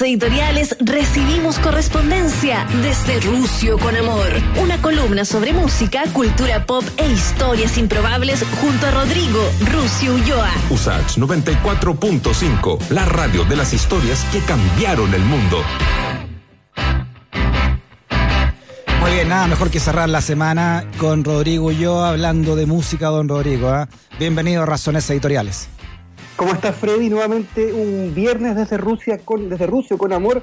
Editoriales recibimos correspondencia desde Rusio con Amor, una columna sobre música, cultura pop e historias improbables junto a Rodrigo Rusio Ulloa. Usach 94.5, la radio de las historias que cambiaron el mundo. Muy bien, nada mejor que cerrar la semana con Rodrigo Ulloa hablando de música, don Rodrigo. ¿eh? Bienvenido a Razones Editoriales. ¿Cómo está Freddy? Nuevamente un viernes desde Rusia con, desde Rusia con amor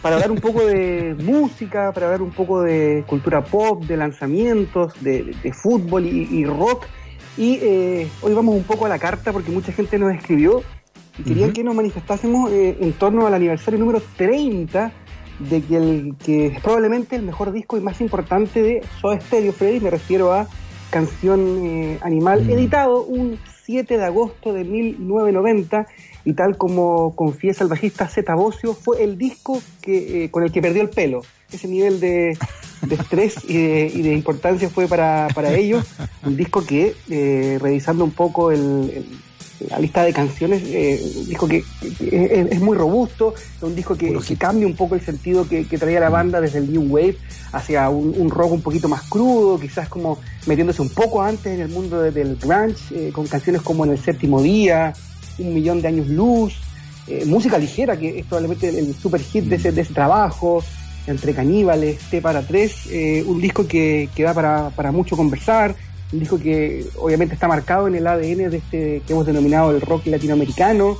para hablar un poco de música, para hablar un poco de cultura pop, de lanzamientos, de, fútbol y, rock. Y eh, hoy vamos un poco a la carta porque mucha gente nos escribió y querían que nos manifestásemos eh, en torno al aniversario número 30 de que, el, que es probablemente el mejor disco y más importante de Soda Stereo, Freddy. Me refiero a Canción eh, Animal, editado un 7 de agosto de 1990 y tal como confiesa el bajista Zeta Bocio, fue el disco que, eh, con el que perdió el pelo. Ese nivel de, estrés y de, importancia fue para, ellos. Un disco que, eh, revisando un poco la lista de canciones, eh, un disco que, es, muy robusto, un disco que, cambia un poco el sentido que, traía la banda desde el New Wave hacia un, rock un poquito más crudo, quizás como metiéndose un poco antes en el mundo del grunge, eh, con canciones como En el séptimo día, Un millón de años luz, eh, música ligera, que es probablemente el, super hit de ese, de ese trabajo, entre caníbales, T para tres, eh, un disco que, que da para, para, mucho conversar, un disco que obviamente está marcado en el ADN de este que hemos denominado el rock latinoamericano,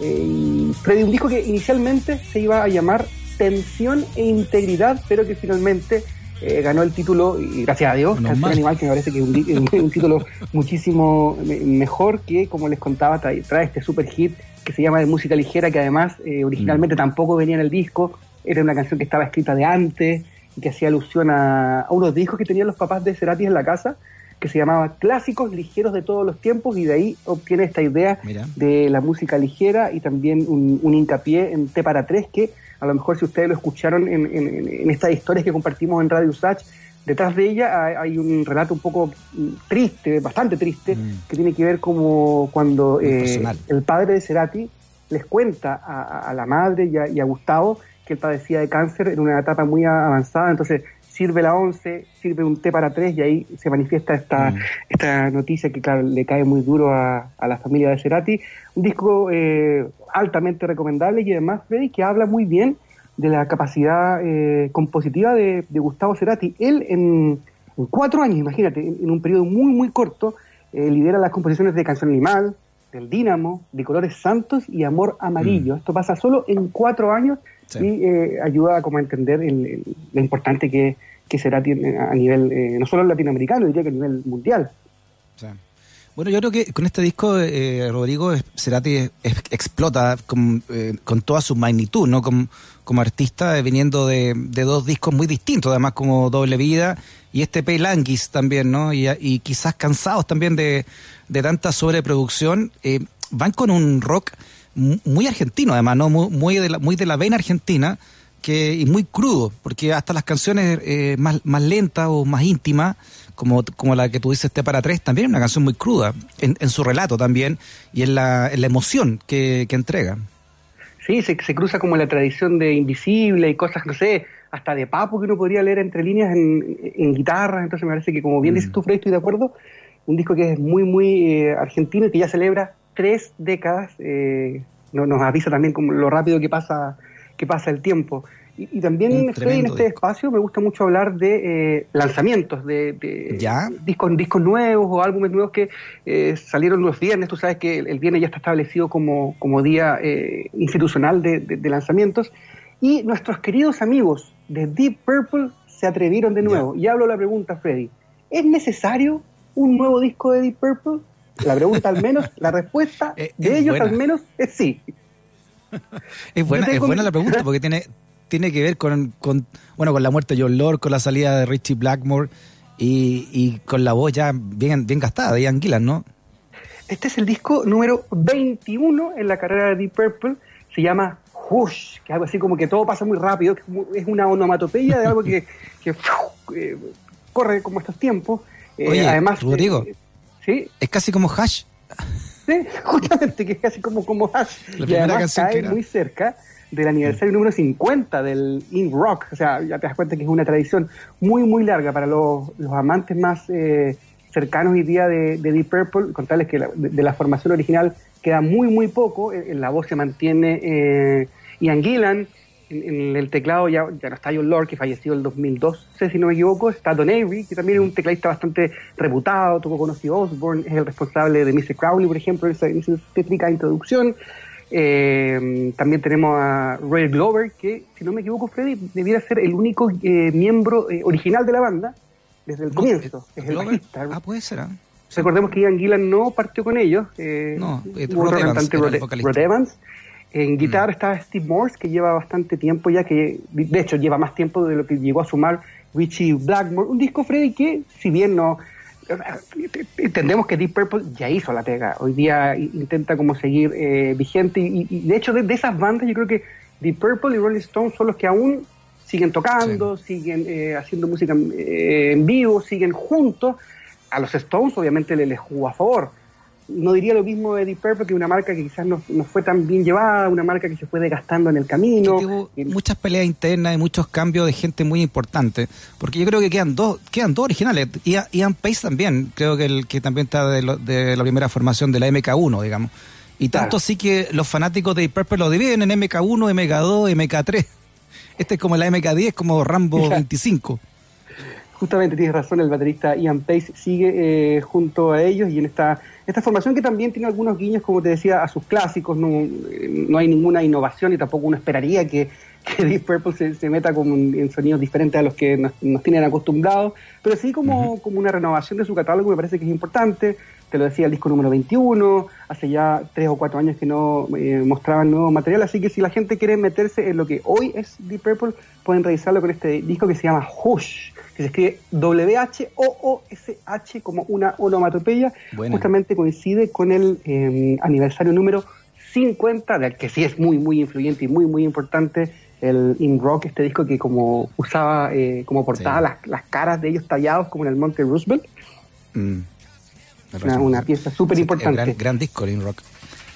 y Freddy, un disco que inicialmente se iba a llamar tensión e integridad, pero que finalmente eh, ganó el título, y gracias a Dios, Canción Animal, que me parece que es un, título muchísimo mejor que, como les contaba, trae, este super hit que se llama de música ligera, que además eh, originalmente mm. tampoco venía en el disco, era una canción que estaba escrita de antes y que hacía alusión a, unos discos que tenían los papás de Cerati en la casa, que se llamaba Clásicos Ligeros de todos los tiempos, y de ahí obtiene esta idea de la música ligera y también un, un hincapié en T para tres, que a lo mejor si ustedes lo escucharon en, estas historias que compartimos en Radio Sach, detrás de ella hay, un relato un poco triste, bastante triste, mm. que tiene que ver como cuando eh, el padre de Cerati les cuenta a, la madre y a, Gustavo que él padecía de cáncer en una etapa muy avanzada, entonces sirve la 11, sirve un té para tres y ahí se manifiesta esta, mm. esta noticia que, claro, le cae muy duro a, la familia de Cerati. Un disco eh, altamente recomendable y además, Freddy, que habla muy bien de la capacidad eh, compositiva de, Gustavo Cerati. Él en, cuatro años, imagínate, en, un periodo muy, muy corto, eh, lidera las composiciones de Canción Animal, del Dínamo, de Colores Santos y Amor Amarillo. Mm. Esto pasa solo en cuatro años y ayuda a como a entender lo importante que, que Cerati a nivel, no solo latinoamericano, diría que a nivel mundial. Bueno, yo creo que con este disco, eh, Rodrigo Cerati explota eh, con, toda su magnitud, ¿no? Como, artista, eh, viniendo de, dos discos muy distintos, además como Doble Vida y este Pay Languis también, ¿no? Y, quizás cansados también de, tanta sobreproducción, van con un rock muy argentino, además, ¿no? Muy, de, la, muy de la vena argentina que, y muy crudo, porque hasta las canciones más, más lentas o más íntimas como, como la que tú dices, T para tres, también es una canción muy cruda, en, en su relato también, y en la, en la emoción que, que entrega. Sí, se, se, cruza como la tradición de Invisible y cosas, no sé, hasta de Papo que uno podría leer entre líneas en, en guitarra, entonces me parece que como bien dices mm. tú, Fred, estoy de acuerdo, un disco que es muy, muy eh, argentino y que ya celebra tres décadas, eh, nos avisa también como lo rápido que pasa, que pasa el tiempo. Y, también estoy en este espacio, me gusta mucho hablar de eh, lanzamientos, de, Discos, discos nuevos o álbumes nuevos que eh, salieron los viernes. Tú sabes que el, viernes ya está establecido como, como día eh, institucional de, lanzamientos. Y nuestros queridos amigos de Deep Purple se atrevieron de nuevo. Y hablo la pregunta, Freddy. ¿Es necesario un nuevo disco de Deep Purple? La pregunta al menos, la respuesta de ellos al menos es sí. Es buena, es buena la pregunta porque tiene, tiene que ver con, bueno, con la muerte de John Lord, con la salida de Richie Blackmore y, con la voz ya bien, bien gastada de Ian Gillan, ¿no? Este es el disco número 21 en la carrera de Deep Purple. Se llama Whoosh, que es algo así como que todo pasa muy rápido, es una onomatopeya de algo que, eh, corre como estos tiempos. Eh, Oye, además, Rodrigo, eh, ¿sí? es casi como Hash. Sí, justamente, que es casi como, como Hash. La y además cae muy cerca del aniversario número 50 del In Rock. O sea, ya te das cuenta que es una tradición muy, muy larga para los, los amantes más eh, cercanos hoy día de, Deep Purple. Contarles que de, la formación original queda muy, muy poco. En, la voz se mantiene eh, Ian Gillan. En, el teclado ya, ya no está John Lord, que falleció en el 2012, si no me equivoco. Está Don Avery, que también es un tecladista bastante reputado. Tuvo conocido Osborne, es el responsable de Mr. Crowley, por ejemplo, esa, esa técnica introducción. Eh, también tenemos a Roy Glover, que, si no me equivoco, Freddy, debiera ser el único eh, miembro eh, original de la banda desde el comienzo. Es el bajista. Ah, puede ser. ¿ah? Recordemos que Ian Gillan no partió con ellos. no, Rod Evans, Rod, Evans. En guitarra mm. está Steve Morse, que lleva bastante tiempo ya, que de hecho lleva más tiempo de lo que llegó a sumar Richie Blackmore. Un disco, Freddy, que si bien no, entendemos que Deep Purple ya hizo la pega. Hoy día intenta como seguir eh, vigente y, de hecho de, esas bandas yo creo que Deep Purple y Rolling Stones son los que aún siguen tocando, siguen eh, haciendo música eh, en vivo, siguen juntos. A los Stones obviamente les, les jugó a favor no diría lo mismo de Deep Purple, que una marca que quizás no, fue tan bien llevada, una marca que se fue desgastando en el camino. muchas peleas internas y muchos cambios de gente muy importante, porque yo creo que quedan dos, quedan dos originales. Ian, Pace también, creo que el que también está de, la primera formación de la MK1, digamos. Y tanto sí que los fanáticos de Deep Purple lo dividen en MK1, MK2, MK3. Este es como la MK10, como Rambo 25 justamente tienes razón, el baterista Ian Pace sigue eh, junto a ellos y en esta, esta formación que también tiene algunos guiños, como te decía, a sus clásicos, no, no hay ninguna innovación y tampoco uno esperaría que, que Deep Purple se, meta con, en sonidos diferentes a los que nos, tienen acostumbrados, pero sí como, como una renovación de su catálogo me parece que es importante, te lo decía el disco número 21, hace ya tres o cuatro años que no eh, mostraban nuevo material, así que si la gente quiere meterse en lo que hoy es Deep Purple, pueden revisarlo con este disco que se llama Hush, que se escribe W-H-O-O-S-H como una onomatopeya, justamente coincide con el em, aniversario número 50, del que sí es muy, muy influyente y muy, muy importante, el In Rock, este disco que como usaba eh, como portada las, caras de ellos tallados como en el Monte Roosevelt. Mm. Una, pieza súper importante. Gran, disco, el In Rock.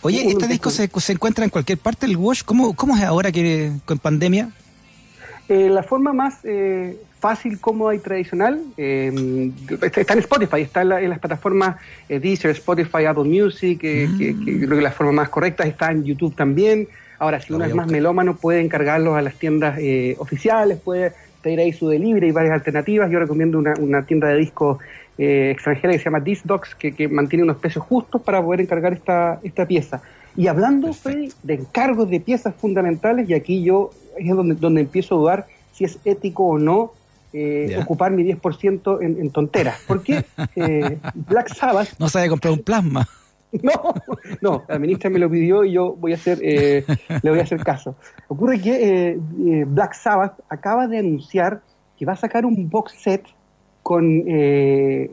Oye, ¿este disco se, se, encuentra en cualquier parte del Wash? ¿Cómo, cómo es ahora que con pandemia? Eh, la forma más eh, fácil, cómoda y tradicional eh, está en Spotify, está en, las plataformas Deezer, Spotify, Apple Music, mm. que, creo que la forma más correcta está en YouTube también. Ahora, si uno es más melómano, puede encargarlos a las tiendas oficiales, puede pedir ahí su delivery y varias alternativas. Yo recomiendo una, una tienda de discos extranjera que se llama Disdocs, que, que mantiene unos precios justos para poder encargar esta, esta pieza. Y hablando, de encargos de piezas fundamentales, y aquí yo es donde, donde empiezo a dudar si es ético o no eh, ocupar mi 10% en, en tonteras. Porque eh, Black Sabbath... No sabe comprar un plasma. No, no, la ministra me lo pidió y yo voy a hacer, eh, le voy a hacer caso. Ocurre que Black Sabbath acaba de anunciar que va a sacar un box set con el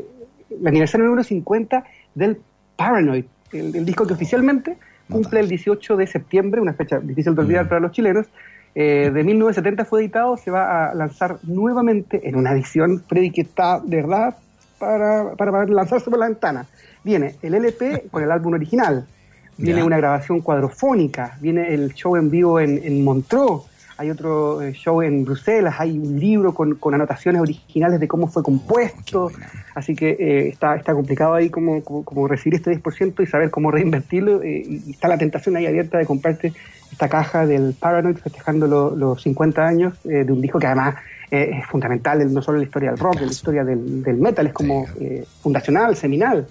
aniversario número 50 del Paranoid, el disco que oficialmente cumple el 18 de septiembre, una fecha difícil de olvidar mm. para los chilenos, eh, de 1970 fue editado, se va a lanzar nuevamente en una edición, Freddy, que está de verdad para, para, lanzarse por la ventana. Viene el LP con el álbum original, viene una grabación cuadrofónica, viene el show en vivo en, en Montreux, hay otro eh, show en Bruselas, hay un libro con, anotaciones originales de cómo fue compuesto, así que eh, está, está complicado ahí como, como, recibir este 10% y saber cómo reinvertirlo, eh, y está la tentación ahí abierta de comprarte esta caja del Paranoid festejando los 50 años de un disco que además es fundamental, no solo en la historia del rock, en la historia del, metal, es como fundacional, seminal.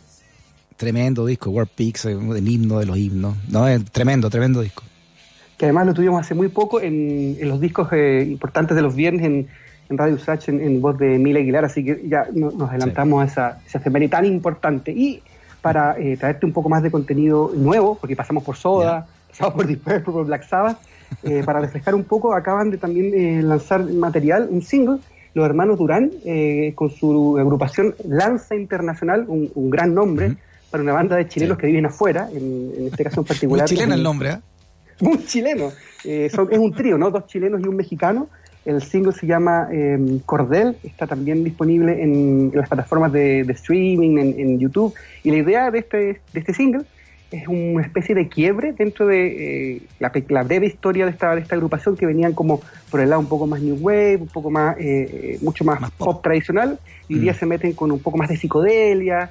Tremendo disco, War Peaks, el himno de los himnos, no, es tremendo, tremendo disco. Que además lo tuvimos hace muy poco en, los discos eh, importantes de los viernes en, Radio Usach en, voz de Mila Aguilar, así que ya nos adelantamos a esa, esa tan importante. Y para eh, traerte un poco más de contenido nuevo, porque pasamos por Soda, pasamos por Deep Purple, por Black Sabbath, eh, para refrescar un poco, acaban de también lanzar material, un single, los hermanos Durán, con su agrupación Lanza Internacional, un, gran nombre para una banda de chilenos que viven afuera, en, este caso en particular. Muy chilena el nombre, ¿eh? muy chileno. Eh, es un trío, ¿no? Dos chilenos y un mexicano. El single se llama em, Cordel, está también disponible en, las plataformas de, streaming, en, YouTube. Y la idea de este, de este single es una especie de quiebre dentro de eh, la, breve historia de esta, de esta agrupación que venían como por el lado un poco más new wave, un poco más, eh, mucho más, pop. tradicional, y hoy día mm. se meten con un poco más de psicodelia,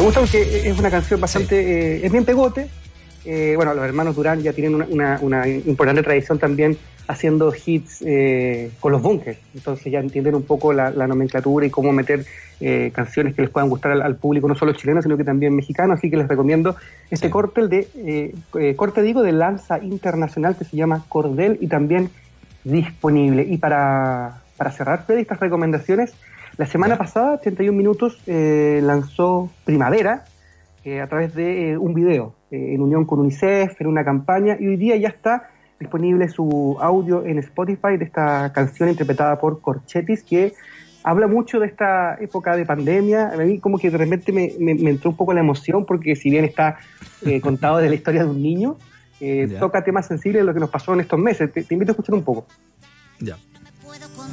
Me gusta porque es una canción bastante, eh, es bien pegote. Eh, bueno, los hermanos Durán ya tienen una, importante tradición también haciendo hits eh, con los bunkers. Entonces ya entienden un poco la, nomenclatura y cómo meter canciones que les puedan gustar al, público, no solo chileno, sino que también mexicano. Así que les recomiendo este corte, de, corte digo, de lanza internacional que se llama Cordel y también disponible. Y para, para cerrar, Freddy, estas recomendaciones, la semana pasada, 81 Minutos eh, lanzó Primavera eh, a través de eh, un video en unión con UNICEF, en una campaña, y hoy día ya está disponible su audio en Spotify de esta canción interpretada por Corchetis, que habla mucho de esta época de pandemia. A mí como que de repente me, entró un poco la emoción, porque si bien está contado de la historia de un niño, toca temas sensibles de lo que nos pasó en estos meses. Te, invito a escuchar un poco. Ya. Puedo con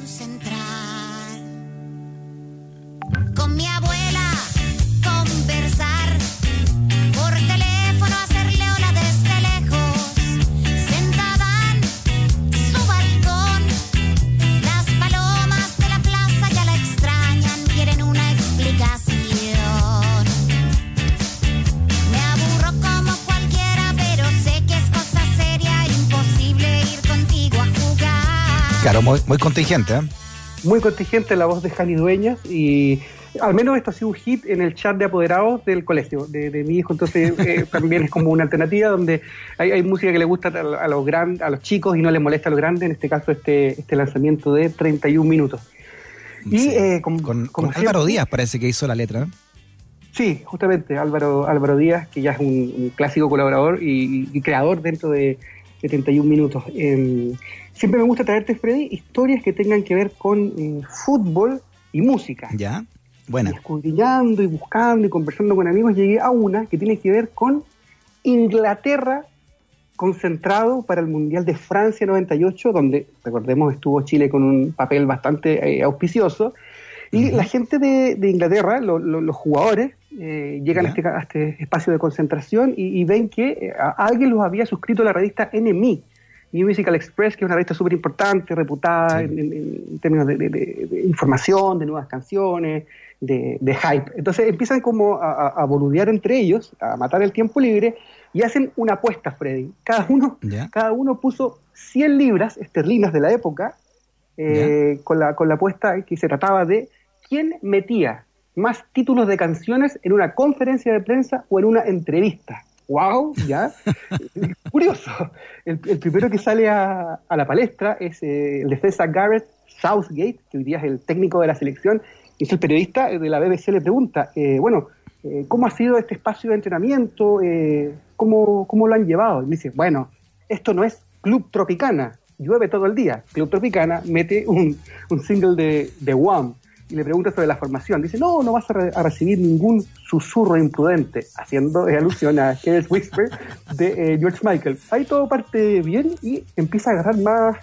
claro muy, muy contingente ¿eh? muy contingente la voz de Jani Dueñas y al menos esto ha sido un hit en el chat de apoderados del colegio de, mi hijo, entonces eh, también es como una alternativa donde hay, música que le gusta a, los grandes, a los chicos y no les molesta a los grandes, en este caso este, este lanzamiento de 31 minutos. Y eh, con, Álvaro Díaz parece que hizo la letra. Sí, justamente Álvaro, Álvaro Díaz, que ya es un, clásico colaborador y, creador dentro de, 31 minutos. Em, siempre me gusta traerte, Freddy, historias que tengan que ver con eh, fútbol y música. Ya. Bueno. Y escudriñando y buscando y conversando con amigos, llegué a una que tiene que ver con Inglaterra concentrado para el Mundial de Francia 98, donde, recordemos, estuvo Chile con un papel bastante eh, auspicioso. Y la gente de, Inglaterra, los jugadores, eh, llegan este, a este, espacio de concentración y, ven que eh, alguien los había suscrito a la revista NME, New Musical Express, que es una revista súper importante, reputada en, términos de, información, de nuevas canciones, de, hype. Entonces empiezan como a, boludear entre ellos, a matar el tiempo libre y hacen una apuesta, Freddy. Cada uno, cada uno puso 100 libras esterlinas de la época eh, con, la, con la apuesta que se trataba de quién metía más títulos de canciones en una conferencia de prensa o en una entrevista. ¡Wow! ¿Ya? Curioso. El, primero que sale a, la palestra es eh, el defensa Garrett Southgate, que hoy día es el técnico de la selección, y el periodista de la BBC le pregunta, eh, bueno, eh, ¿cómo ha sido este espacio de entrenamiento? Eh, ¿cómo, ¿Cómo lo han llevado? Y dice, bueno, esto no es Club Tropicana, llueve todo el día. Club Tropicana mete un, un single de, de Wham y le pregunta sobre la formación. Dice, no, no vas a, recibir ningún susurro imprudente, haciendo alusión a Here's Whisper de George Michael. Ahí todo parte bien y empieza a agarrar más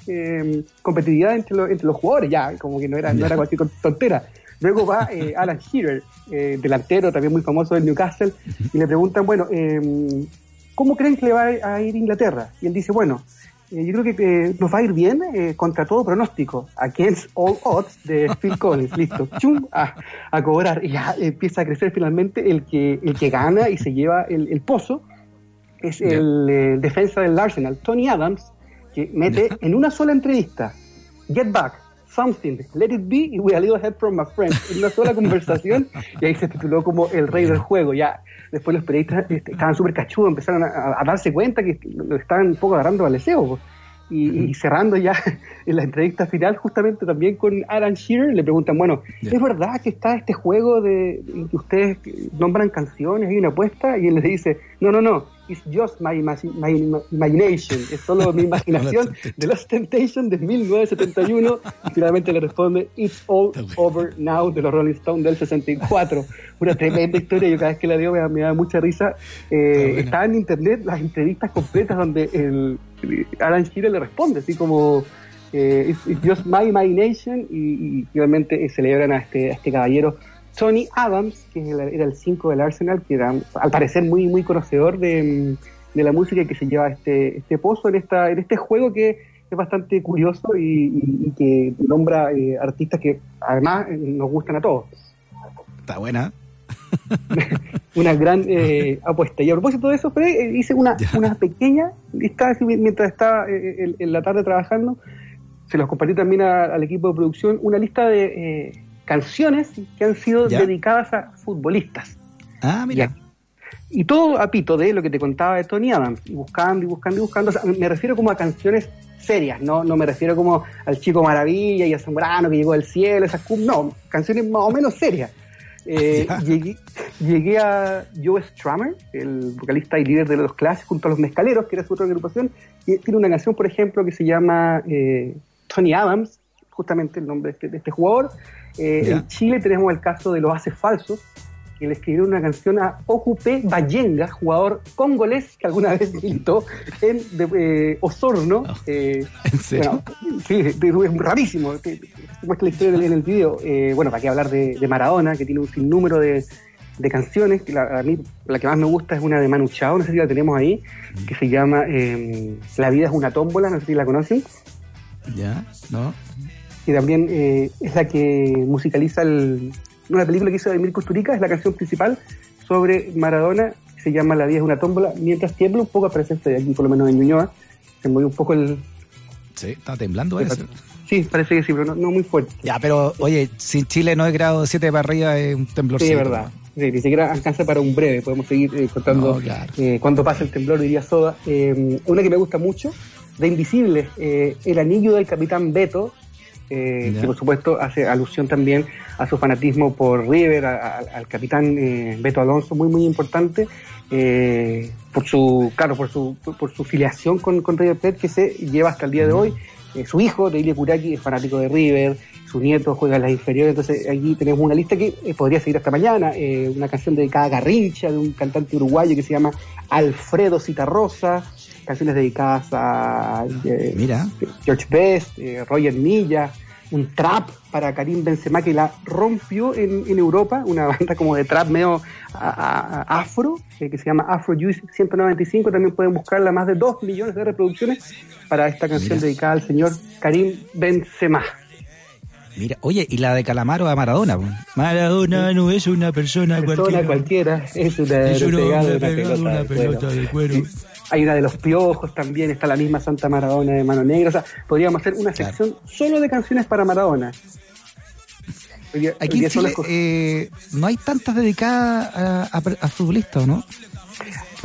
competitividad entre, entre los jugadores, ya, como que no era, no era cualquier tontera. Luego va eh, Alan Shearer, eh, delantero también muy famoso del Newcastle, y le preguntan, bueno, em, ¿cómo creen que le va a ir Inglaterra? Y él dice, bueno, eh, yo creo que nos va a ir bien contra todo pronóstico, against all odds de Phil Collins, listo, chum, a, cobrar, y ya empieza a crecer finalmente el que, el que gana y se lleva el, pozo, es el defensa del Arsenal, Tony Adams, que mete en una sola entrevista, Get Back, Something, Let It Be y We a Little Help from My Friend. En una sola conversación y ahí se tituló como El Rey del Juego. Ya después los periodistas este, estaban súper cachudos, empezaron a, darse cuenta que lo estaban un poco agarrando al deseo. Y, y cerrando ya en la entrevista final, justamente también con Alan Shearer, le preguntan, bueno. ¿es verdad que está este juego de que ustedes nombran canciones, hay una apuesta? Y él le dice, no, no, no, it's just my, my ima- imagination, es solo mi imaginación de Lost Temptation de 1971. Y finalmente le responde, it's all over now de los Rolling Stones del 64. Una tremenda historia, yo cada vez que la digo me, da- me da mucha risa. Eh, Está en internet las entrevistas completas donde el, Alan Shearer le responde, así como eh, it's, it's just my imagination y, y finalmente eh, celebran a este, a este caballero Tony Adams, que era el 5 del Arsenal, que era al parecer muy muy conocedor de, de la música y que se lleva este, este pozo en, esta, en este juego que es bastante curioso y, y- y que nombra eh, artistas que además eh, nos gustan a todos. Está buena. una gran eh, apuesta. Y a propósito de eso, Fred, eh, hice una, Ya. una pequeña lista mientras estaba eh, en, en la tarde trabajando. Se los compartí también a- al equipo de producción. Una lista de eh, canciones que han sido Ya. dedicadas a futbolistas. Ah, mira. Y todo a pito de lo que te contaba de Tony Adams. Y buscando y buscando y buscando. O sea, me refiero como a canciones serias, ¿no? No me refiero como al Chico Maravilla y a Zamorano que llegó del cielo, esas No, canciones más o menos serias. Eh, llegué, llegué a Joe Strummer, el vocalista y líder de los Clash, junto a los Mezcaleros, que era su otra agrupación, y tiene una canción, por ejemplo, que se llama eh, Tony Adams, justamente el nombre de este, de este jugador. Eh, en Chile tenemos el caso de los Haces Falsos, que le escribieron una canción a Ocupé Bayenga, jugador congolés que alguna vez militó en de- eh, Osorno. Oh. eh, ¿En serio? bueno, sí, es rarísimo. Te, te muestra la historia en el, en el video. Eh, bueno, para qué hablar de, de Maradona, que tiene un sinnúmero de, de canciones. que la- a mí la que más me gusta es una de Manu Chao, no sé si la tenemos ahí, que se llama La vida es una tómbola, no sé si la conocen. Ya, ¿no? Y también eh, es la que musicaliza el- una película que hizo Emil Kusturica, es la canción principal sobre Maradona, se llama La vida es una tómbola, mientras tiembla un poco de aquí, por lo menos en Ñuñoa. Se movió un poco el... Sí, está temblando eso. Sí, parece que sí, pero no, no muy fuerte. Ya, pero oye, si Chile no es grado 7 para arriba, es un temblorcito. Sí, es verdad. Sí, ni siquiera alcanza para un breve. Podemos seguir eh, contando No, claro. eh, cuando pasa el temblor, diría Soda. Eh, una que me gusta mucho, de Invisibles, El anillo del capitán Beto, eh, que por supuesto hace alusión también a su fanatismo por River, a- a- al capitán eh, Beto Alonso, muy, muy importante. eh, por su, claro, por su, por su filiación con, con River Plate que se lleva hasta el día de hoy. Eh, su hijo, Deilio Kuraki, es fanático de River, su nieto juega en las inferiores, entonces aquí tenemos una lista que eh, podría seguir hasta mañana, eh, una canción dedicada a Garrincha, de un cantante uruguayo que se llama Alfredo Citarrosa, canciones dedicadas a Mira. George Best, Roger Milla, un trap para Karim Benzema que la rompió en, en Europa, una banda como de trap medio a- a- a- afro, eh, que se llama Afro Juice 195, también pueden buscarla, más de 2 millones de reproducciones para esta canción Mira. dedicada al señor Karim Benzema. Mira, oye, y la de Calamaro a Maradona. Maradona no es una persona, Persona cualquiera. cualquiera, es una Es una pegado a una de cuero. pelota de cuero. Hay una de los piojos también, está la misma Santa Maradona de Mano Negra. O sea, podríamos hacer una Claro. sección solo de canciones para Maradona. Aquí en Chile eh, no hay tantas dedicadas a, a, a futbolistas, ¿o ¿no?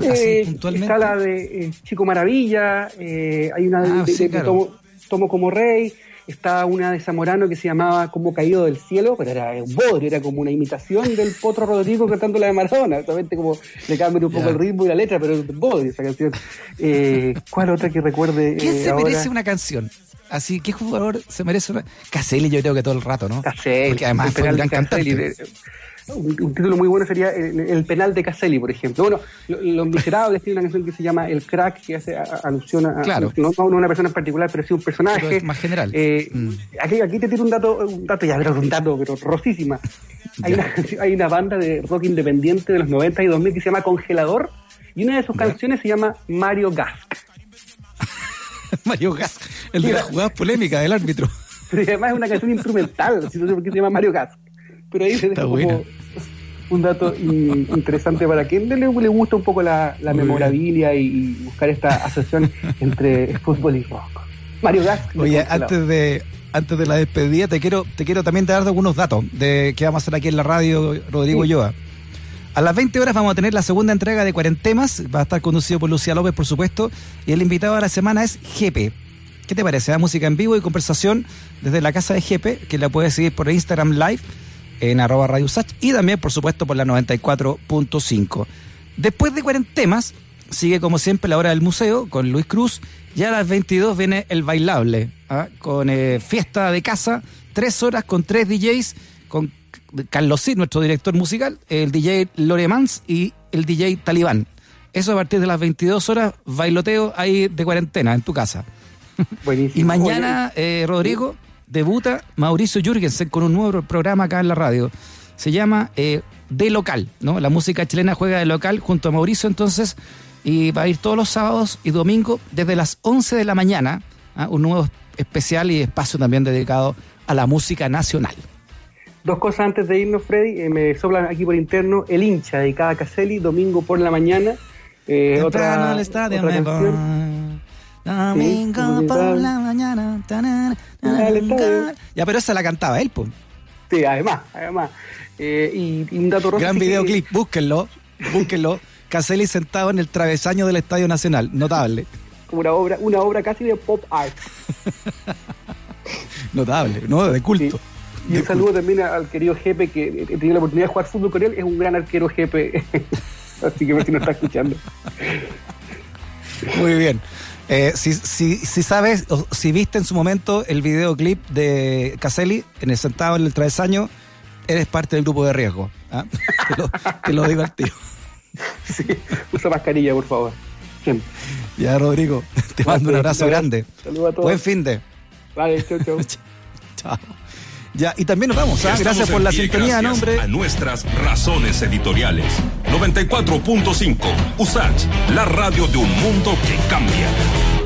Eh, está la de eh, Chico Maravilla, eh, hay una de, Ah, de- sí, de claro. Tomo, Tomo como Rey, está una de Zamorano que se llamaba Como Caído del Cielo, pero era un bodrio, era como una imitación del Potro Rodrigo cantando la de Maradona, solamente como le cambian un poco el ritmo y la letra, pero es un bodrio esa canción. Eh, ¿Cuál otra que recuerde? ¿Quién eh, se ahora? merece una canción? Así, ¿qué jugador se merece una? Caselli, yo creo que todo el rato, ¿no? Caselli, Porque además fue un gran Caselli, cantante. eh, Un, un título muy bueno sería el, el penal de Caselli, por ejemplo. Bueno, Lo- Los Miserables tiene una canción que se llama El Crack, que hace a- a- alusión a, Claro. no, no a una persona en particular, pero sí un personaje. Es más general. Eh, Mm. aquí, aquí te tiro un dato, un dato ya, pero un dato, pero rosísima. Hay una, hay una banda de rock independiente de los 90 y 2000 que se llama Congelador, y una de sus canciones se llama Mario Gask. Mario Gas, el de las jugadas polémicas del árbitro. Pero además es una canción instrumental, así no sé por qué se llama Mario Gas. Pero ahí se como. Un dato in- interesante para quien le, le gusta un poco la, la memorabilia y, y buscar esta asociación entre fútbol y rock. Mario Gas. Oye, antes de antes de la despedida te quiero te quiero también dar algunos datos de qué vamos a hacer aquí en la radio Rodrigo Sí. Ulloa. A las 20 horas vamos a tener la segunda entrega de Cuarentemas, va a estar conducido por Lucía López, por supuesto, y el invitado de la semana es Jepe. ¿Qué te parece? Ah, Música en vivo y conversación desde la casa de Jepe, que la puedes seguir por Instagram Live en arroba Radio Usach y también, por supuesto, por la 94.5. Después de cuarentemas, sigue como siempre la hora del museo con Luis Cruz. Ya a las 22 viene el bailable, ¿ah? con eh, fiesta de casa, tres horas con tres DJs, con Carlos Cid, nuestro director musical, el DJ Loremans y el DJ Talibán. Eso a partir de las 22 horas, bailoteo ahí de cuarentena en tu casa. Buenísimo. Y mañana, eh, Rodrigo, debuta Mauricio Jürgensen con un nuevo programa acá en la radio. Se llama eh, De Local, ¿no? La música chilena juega de local junto a Mauricio entonces y va a ir todos los sábados y domingos desde las 11 de la mañana, ¿ah? un nuevo especial y espacio también dedicado a la música nacional. Dos cosas antes de irnos, Freddy. Eh, me soplan aquí por interno el hincha de cada Caselli, domingo por la mañana. Eh, otra, al estadio otra canción. Domingo Sí, por la mañana. tanana. Ya, pero esa la cantaba él, pues. Sí, además, además. Eh, y, y un dato rosa. Gran sí que- videoclip, búsquenlo, búsquenlo. Caselli sentado en el travesaño del Estadio Nacional, notable, Como una obra, una obra casi de pop art. notable, ¿no? De culto. Y un saludo también al querido Jepe, que he tenido la oportunidad de jugar fútbol con él. Es un gran arquero Jepe. Así que a ver si nos está escuchando. Muy bien. Eh, si, si, si sabes, o si viste en su momento el videoclip de Caselli en el sentado en el travesaño, eres parte del grupo de riesgo. ¿ah? Te, lo, te lo digo al tío. Sí, usa mascarilla, por favor. Siempre. Ya, Rodrigo, te mando un abrazo un abrazo. grande. Saludos a todos. Buen fin de. Vale, chau, chau. Chao. Ya, y también nos vamos. ¿ah? Gracias por la pie sintonía, nombre. A nuestras razones editoriales. 94.5 USACH, la radio de un mundo que cambia.